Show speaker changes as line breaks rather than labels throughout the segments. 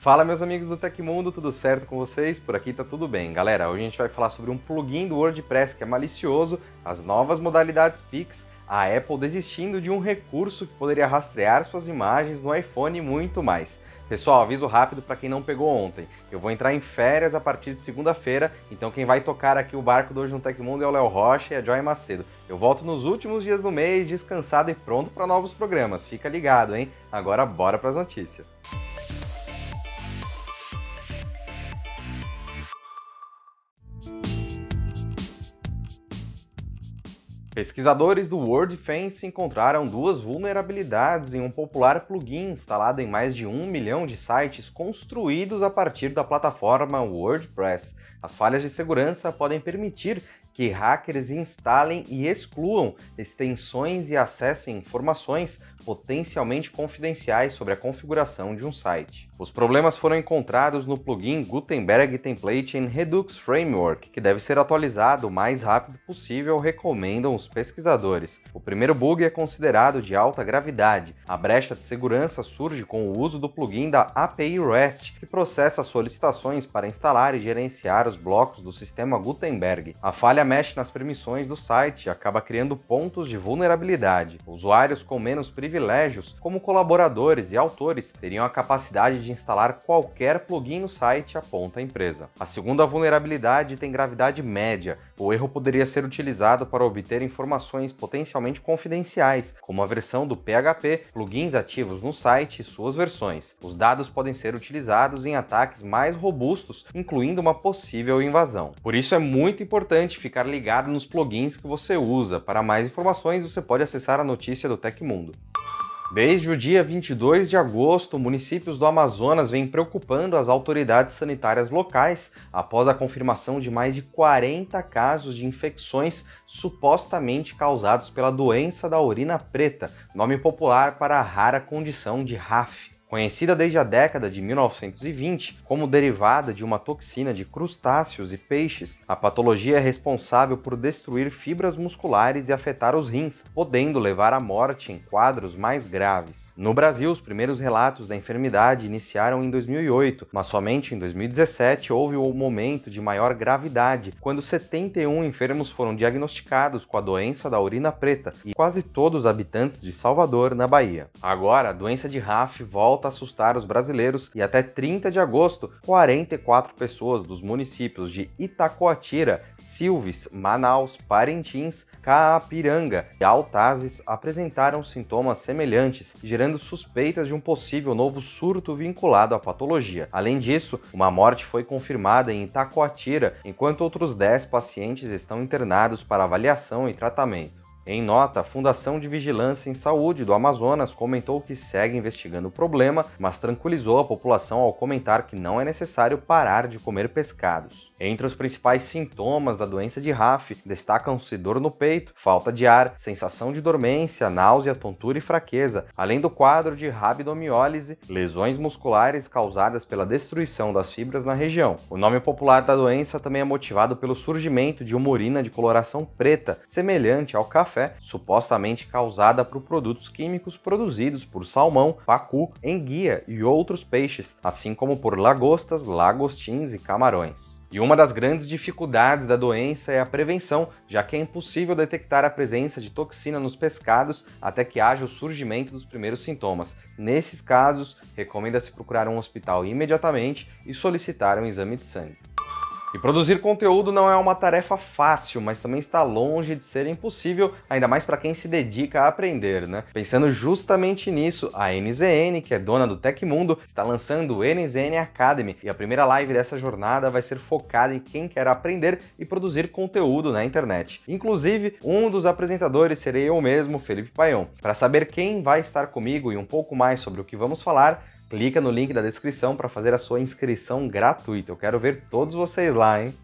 Fala meus amigos do Tecmundo, tudo certo com vocês? Por aqui tá tudo bem. Galera, hoje a gente vai falar sobre um plugin do WordPress que é malicioso, as novas modalidades Pix, a Apple desistindo de um recurso que poderia rastrear suas imagens no iPhone e muito mais. Pessoal, aviso rápido para quem não pegou ontem. Eu vou entrar em férias a partir de segunda-feira, então quem vai tocar aqui o barco do Hoje no Tecmundo é o Léo Rocha e a Joy Macedo. Eu volto nos últimos dias do mês, descansado e pronto para novos programas. Fica ligado, hein? Agora bora para as notícias. Pesquisadores do WordFence encontraram duas vulnerabilidades em um popular plugin instalado em mais de um milhão de sites construídos a partir da plataforma WordPress. As falhas de segurança podem permitir que hackers instalem e excluam extensões e acessem informações potencialmente confidenciais sobre a configuração de um site. Os problemas foram encontrados no plugin Gutenberg Template em Redux Framework, que deve ser atualizado o mais rápido possível, recomendam os pesquisadores. O primeiro bug é considerado de alta gravidade. A brecha de segurança surge com o uso do plugin da API REST, que processa solicitações para instalar e gerenciar os blocos do sistema Gutenberg. A falha mexe nas permissões do site e acaba criando pontos de vulnerabilidade. Usuários com menos privilégios, como colaboradores e autores, teriam a capacidade de instalar qualquer plugin no site, aponta a empresa. A segunda vulnerabilidade tem gravidade média. O erro poderia ser utilizado para obter informações potencialmente confidenciais, como a versão do PHP, plugins ativos no site e suas versões. Os dados podem ser utilizados em ataques mais robustos, incluindo uma possível invasão. Por isso é muito importante ficar ficar ligado nos plugins que você usa. Para mais informações, você pode acessar a notícia do Tecmundo. Desde o dia 22 de agosto, municípios do Amazonas vêm preocupando as autoridades sanitárias locais após a confirmação de mais de 40 casos de infecções supostamente causados pela doença da urina preta, nome popular para a rara condição de RAF. Conhecida desde a década de 1920 como derivada de uma toxina de crustáceos e peixes, a patologia é responsável por destruir fibras musculares e afetar os rins, podendo levar à morte em quadros mais graves. No Brasil, os primeiros relatos da enfermidade iniciaram em 2008, mas somente em 2017 houve o momento de maior gravidade, quando 71 enfermos foram diagnosticados com a doença da urina preta e quase todos habitantes de Salvador, na Bahia. Agora, a doença de RAF volta volta a assustar os brasileiros e até 30 de agosto, 44 pessoas dos municípios de Itacoatira, Silves, Manaus, Parintins, Caapiranga e Altazes apresentaram sintomas semelhantes, gerando suspeitas de um possível novo surto vinculado à patologia. Além disso, uma morte foi confirmada em Itacoatira, enquanto outros 10 pacientes estão internados para avaliação e tratamento. Em nota, a Fundação de Vigilância em Saúde do Amazonas comentou que segue investigando o problema, mas tranquilizou a população ao comentar que não é necessário parar de comer pescados. Entre os principais sintomas da doença de RAF, destacam-se dor no peito, falta de ar, sensação de dormência, náusea, tontura e fraqueza, além do quadro de rabdomiólise, lesões musculares causadas pela destruição das fibras na região. O nome popular da doença também é motivado pelo surgimento de uma urina de coloração preta, semelhante ao café café, supostamente causada por produtos químicos produzidos por salmão, pacu, enguia e outros peixes, assim como por lagostas, lagostins e camarões. E uma das grandes dificuldades da doença é a prevenção, já que é impossível detectar a presença de toxina nos pescados até que haja o surgimento dos primeiros sintomas. Nesses casos, recomenda-se procurar um hospital imediatamente e solicitar um exame de sangue. E produzir conteúdo não é uma tarefa fácil, mas também está longe de ser impossível, ainda mais para quem se dedica a aprender, né? Pensando justamente nisso, a NZN, que é dona do Tecmundo, está lançando o NZN Academy, e a primeira live dessa jornada vai ser focada em quem quer aprender e produzir conteúdo na internet. Inclusive, um dos apresentadores serei eu mesmo, Felipe Paion. Para saber quem vai estar comigo e um pouco mais sobre o que vamos falar, Clica no link da descrição para fazer a sua inscrição gratuita. Eu quero ver todos vocês lá, hein?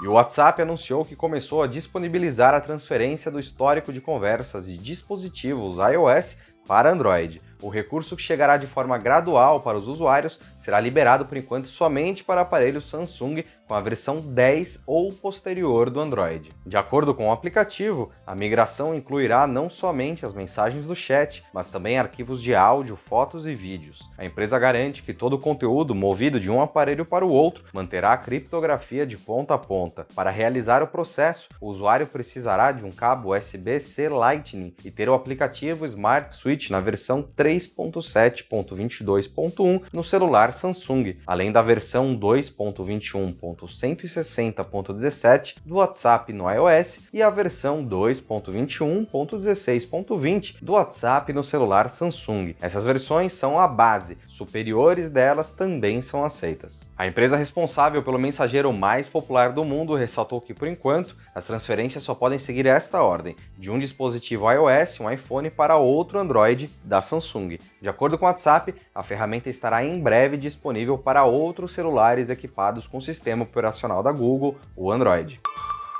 E o WhatsApp anunciou que começou a disponibilizar a transferência do histórico de conversas de dispositivos iOS para Android. O recurso que chegará de forma gradual para os usuários será liberado por enquanto somente para aparelhos Samsung com a versão 10 ou posterior do Android. De acordo com o aplicativo, a migração incluirá não somente as mensagens do chat, mas também arquivos de áudio, fotos e vídeos. A empresa garante que todo o conteúdo movido de um aparelho para o outro manterá a criptografia de ponta a ponta. Para realizar o processo, o usuário precisará de um cabo USB-C Lightning e ter o aplicativo Smart Switch na versão 3.7.22.1 no celular Samsung, além da versão 2.21.160.17 do WhatsApp no iOS e a versão 2.21.16.20 do WhatsApp no celular Samsung. Essas versões são a base, superiores delas também são aceitas. A empresa responsável pelo mensageiro mais popular do mundo ressaltou que, por enquanto, as transferências só podem seguir esta ordem: de um dispositivo iOS, um iPhone, para outro Android da Samsung. De acordo com o WhatsApp, a ferramenta estará em breve disponível para outros celulares equipados com o sistema operacional da Google, o Android.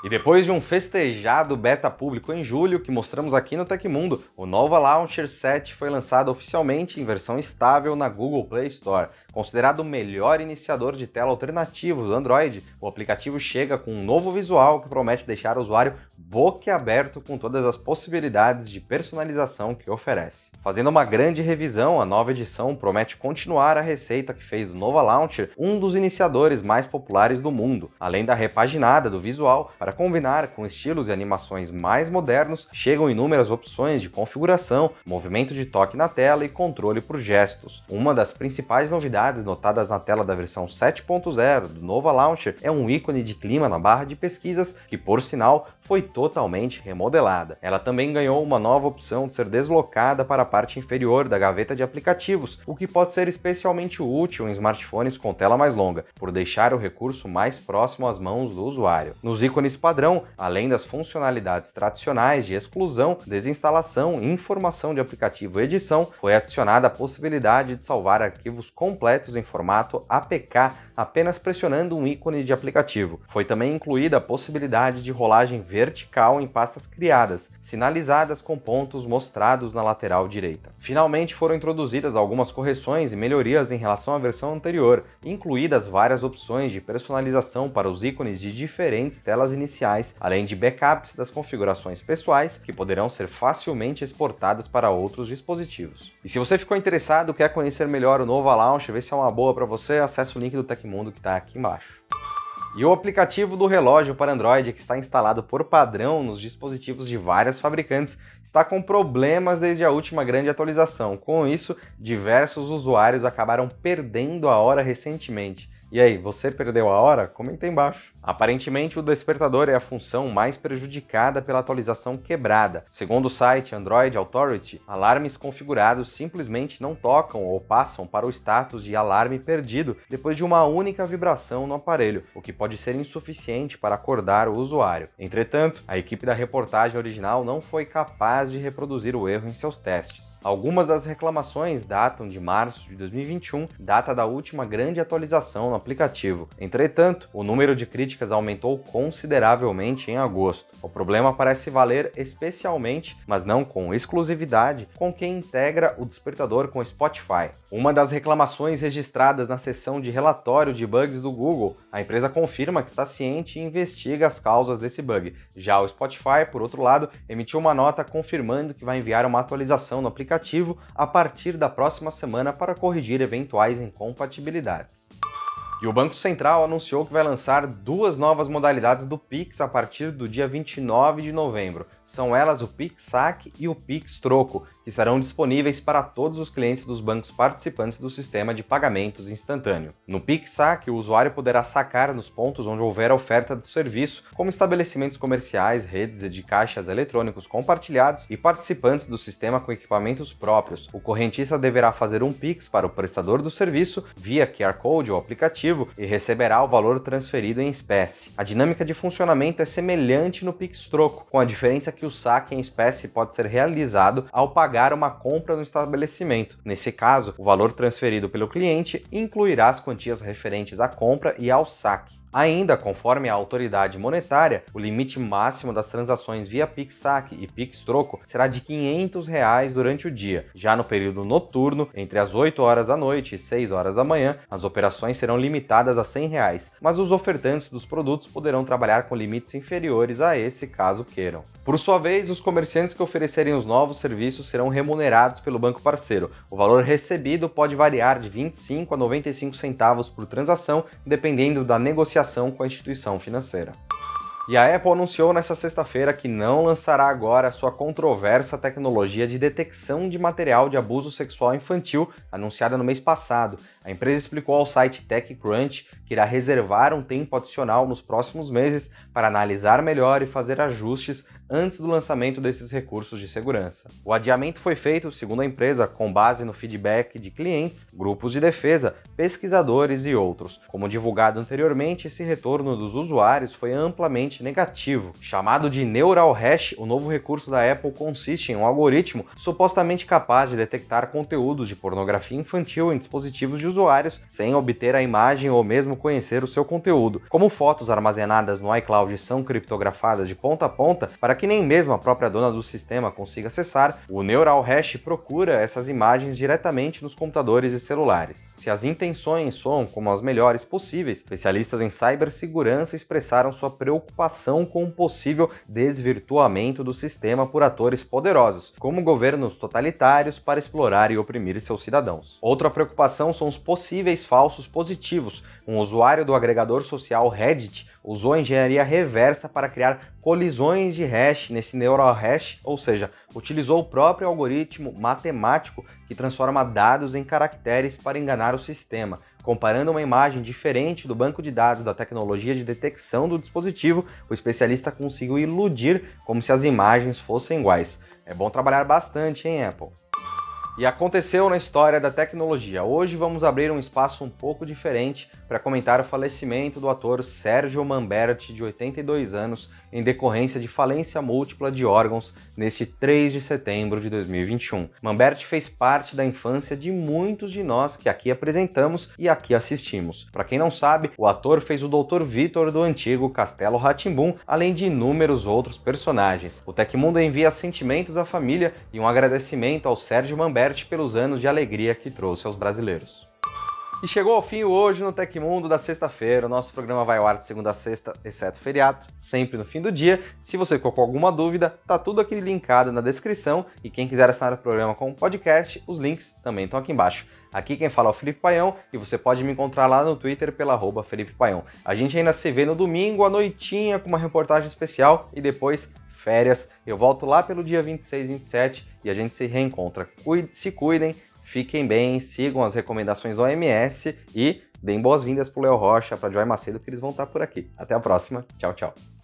E depois de um festejado beta público em julho que mostramos aqui no Tecmundo, o Nova Launcher 7 foi lançado oficialmente em versão estável na Google Play Store. Considerado o melhor iniciador de tela alternativo do Android, o aplicativo chega com um novo visual que promete deixar o usuário boquiaberto com todas as possibilidades de personalização que oferece. Fazendo uma grande revisão, a nova edição promete continuar a receita que fez do Nova Launcher um dos iniciadores mais populares do mundo. Além da repaginada do visual, para combinar com estilos e animações mais modernos, chegam inúmeras opções de configuração, movimento de toque na tela e controle por gestos. Uma das principais novidades notadas na tela da versão 7.0 do Nova Launcher é um ícone de clima na barra de pesquisas que, por sinal, foi totalmente remodelada. Ela também ganhou uma nova opção de ser deslocada para a parte inferior da gaveta de aplicativos, o que pode ser especialmente útil em smartphones com tela mais longa, por deixar o recurso mais próximo às mãos do usuário. Nos ícones padrão, além das funcionalidades tradicionais de exclusão, desinstalação, informação de aplicativo e edição, foi adicionada a possibilidade de salvar arquivos completos em formato APK apenas pressionando um ícone de aplicativo. Foi também incluída a possibilidade de rolagem vertical em pastas criadas, sinalizadas com pontos mostrados na lateral direita. Finalmente foram introduzidas algumas correções e melhorias em relação à versão anterior, incluídas várias opções de personalização para os ícones de diferentes telas iniciais, além de backups das configurações pessoais que poderão ser facilmente exportadas para outros dispositivos. E se você ficou interessado, quer conhecer melhor o Nova Launch, ver se é uma boa para você, acesse o link do Tecmundo que está aqui embaixo. E o aplicativo do relógio para Android, que está instalado por padrão nos dispositivos de várias fabricantes, está com problemas desde a última grande atualização. Com isso, diversos usuários acabaram perdendo a hora recentemente. E aí, você perdeu a hora? Comenta aí embaixo. Aparentemente, o despertador é a função mais prejudicada pela atualização quebrada. Segundo o site Android Authority, alarmes configurados simplesmente não tocam ou passam para o status de alarme perdido depois de uma única vibração no aparelho, o que pode ser insuficiente para acordar o usuário. Entretanto, a equipe da reportagem original não foi capaz de reproduzir o erro em seus testes. Algumas das reclamações datam de março de 2021, data da última grande atualização aplicativo. Entretanto, o número de críticas aumentou consideravelmente em agosto. O problema parece valer especialmente, mas não com exclusividade, com quem integra o despertador com Spotify. Uma das reclamações registradas na seção de relatório de bugs do Google, a empresa confirma que está ciente e investiga as causas desse bug. Já o Spotify, por outro lado, emitiu uma nota confirmando que vai enviar uma atualização no aplicativo a partir da próxima semana para corrigir eventuais incompatibilidades. E o Banco Central anunciou que vai lançar duas novas modalidades do Pix a partir do dia 29 de novembro. São elas o Pix Saque e o Pix Troco, que estarão disponíveis para todos os clientes dos bancos participantes do sistema de pagamentos instantâneo. No Pix Saque, o usuário poderá sacar nos pontos onde houver oferta do serviço, como estabelecimentos comerciais, redes de caixas eletrônicos compartilhados e participantes do sistema com equipamentos próprios. O correntista deverá fazer um Pix para o prestador do serviço via QR Code ou aplicativo e receberá o valor transferido em espécie. A dinâmica de funcionamento é semelhante no Pix Troco, com a diferença que o saque em espécie pode ser realizado ao pagar uma compra no estabelecimento. Nesse caso, o valor transferido pelo cliente incluirá as quantias referentes à compra e ao saque. Ainda, conforme a autoridade monetária, o limite máximo das transações via Pix Saque e Pix Troco será de 500 reais durante o dia. Já no período noturno, entre as 8 horas da noite e 6 horas da manhã, as operações serão limitadas a 100 reais, mas os ofertantes dos produtos poderão trabalhar com limites inferiores a esse caso queiram. Por sua vez, os comerciantes que oferecerem os novos serviços serão remunerados pelo banco parceiro. O valor recebido pode variar de 25 a 95 centavos por transação, dependendo da negociação com a instituição financeira. E a Apple anunciou nesta sexta-feira que não lançará agora sua controversa tecnologia de detecção de material de abuso sexual infantil, anunciada no mês passado. A empresa explicou ao site TechCrunch que irá reservar um tempo adicional nos próximos meses para analisar melhor e fazer ajustes antes do lançamento desses recursos de segurança. O adiamento foi feito, segundo a empresa, com base no feedback de clientes, grupos de defesa, pesquisadores e outros. Como divulgado anteriormente, esse retorno dos usuários foi amplamente negativo. Chamado de Neural Hash, o novo recurso da Apple consiste em um algoritmo supostamente capaz de detectar conteúdos de pornografia infantil em dispositivos de usuários sem obter a imagem ou mesmo conhecer o seu conteúdo. Como fotos armazenadas no iCloud são criptografadas de ponta a ponta para que nem mesmo a própria dona do sistema consiga acessar, o Neural Hash procura essas imagens diretamente nos computadores e celulares. Se as intenções soam como as melhores possíveis, especialistas em cibersegurança expressaram sua preocupação com um possível desvirtuamento do sistema por atores poderosos, como governos totalitários para explorar e oprimir seus cidadãos. Outra preocupação são os possíveis falsos positivos. Um usuário do agregador social Reddit usou a engenharia reversa para criar colisões de hash nesse neural hash, ou seja, utilizou o próprio algoritmo matemático que transforma dados em caracteres para enganar o sistema. Comparando uma imagem diferente do banco de dados da tecnologia de detecção do dispositivo, o especialista conseguiu iludir como se as imagens fossem iguais. É bom trabalhar bastante, hein, Apple? E aconteceu na história da tecnologia. Hoje vamos abrir um espaço um pouco diferente para comentar o falecimento do ator Sérgio Mamberti, de 82 anos, em decorrência de falência múltipla de órgãos neste 3 de setembro de 2021. Mamberti fez parte da infância de muitos de nós que aqui apresentamos e aqui assistimos. Para quem não sabe, o ator fez o Dr. Vitor do antigo Castelo Ratimbum, além de inúmeros outros personagens. O Tecmundo envia sentimentos à família e um agradecimento ao Sérgio Mamberti pelos anos de alegria que trouxe aos brasileiros. E chegou ao fim hoje no Tecmundo da sexta-feira. O nosso programa vai ao ar de segunda a sexta, exceto feriados, sempre no fim do dia. Se você ficou com alguma dúvida, tá tudo aqui linkado na descrição. E quem quiser assinar o programa com podcast, os links também estão aqui embaixo. Aqui quem fala é o Felipe Paião e você pode me encontrar lá no Twitter pela arroba Felipe Paião. A gente ainda se vê no domingo à noitinha com uma reportagem especial e depois férias. Eu volto lá pelo dia 26, 27 e a gente se reencontra. Cuide, se cuidem, Fiquem bem, sigam as recomendações da OMS e deem boas-vindas para o Léo Rocha, para Joy Macedo, que eles vão estar por aqui. Até a próxima. Tchau, tchau.